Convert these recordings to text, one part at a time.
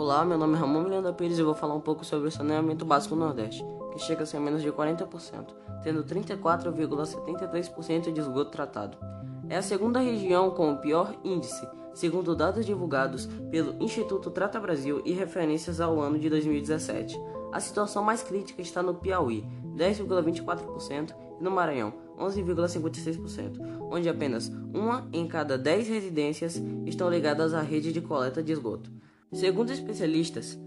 Olá, meu nome é Ramon Miranda Pires e vou falar um pouco sobre o saneamento básico no Nordeste, que chega a ser menos de 40%, tendo 34,73% de esgoto tratado. É a segunda região com o pior índice, segundo dados divulgados pelo Instituto Trata Brasil e referências ao ano de 2017. A situação mais crítica está no Piauí, 10,24%, e no Maranhão, 11,56%, onde apenas uma em cada 10 residências estão ligadas à rede de coleta de esgoto. Segundo especialistas,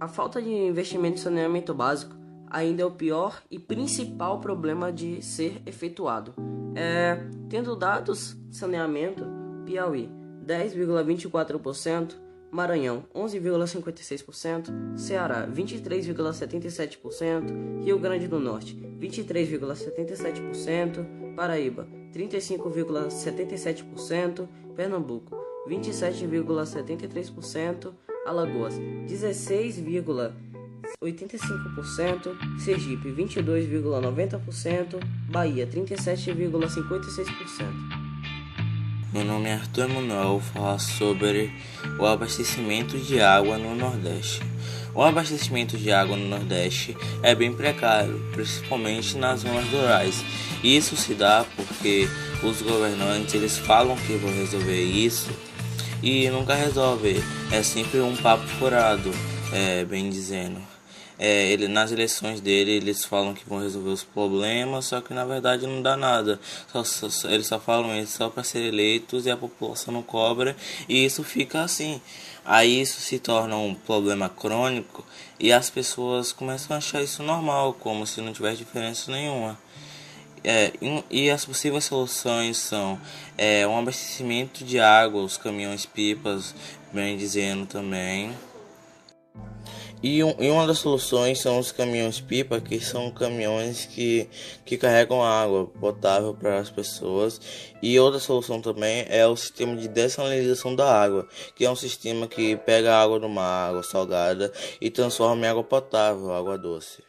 a falta de investimento em saneamento básico ainda é o pior e principal problema de ser efetuado. É, tendo dados saneamento, Piauí 10,24%, Maranhão 11,56%, Ceará 23,77%, Rio Grande do Norte 23,77%, Paraíba 35,77%, Pernambuco 27,73%, Alagoas 16,85%, Sergipe 22,90%, Bahia 37,56%. Meu nome é Arthur Emanuel, vou falar sobre o abastecimento de água no Nordeste. O abastecimento de água no Nordeste é bem precário, principalmente nas zonas rurais. Isso se dá porque os governantes eles falam que vão resolver isso e nunca resolve. É sempre um papo furado, é, bem dizendo. É, ele, nas eleições dele eles falam que vão resolver os problemas, só que na verdade não dá nada. Só, só, eles só falam isso só para ser eleitos e a população não cobra e isso fica assim. Aí isso se torna um problema crônico e as pessoas começam a achar isso normal, como se não tivesse diferença nenhuma. É, e as possíveis soluções são é, um abastecimento de água, os caminhões pipas, bem dizendo também. E, um, e, uma das soluções são os caminhões pipa, que são caminhões que, que carregam água potável para as pessoas. E outra solução também é o sistema de dessalinização da água, que é um sistema que pega a água de uma água salgada e transforma em água potável, água doce.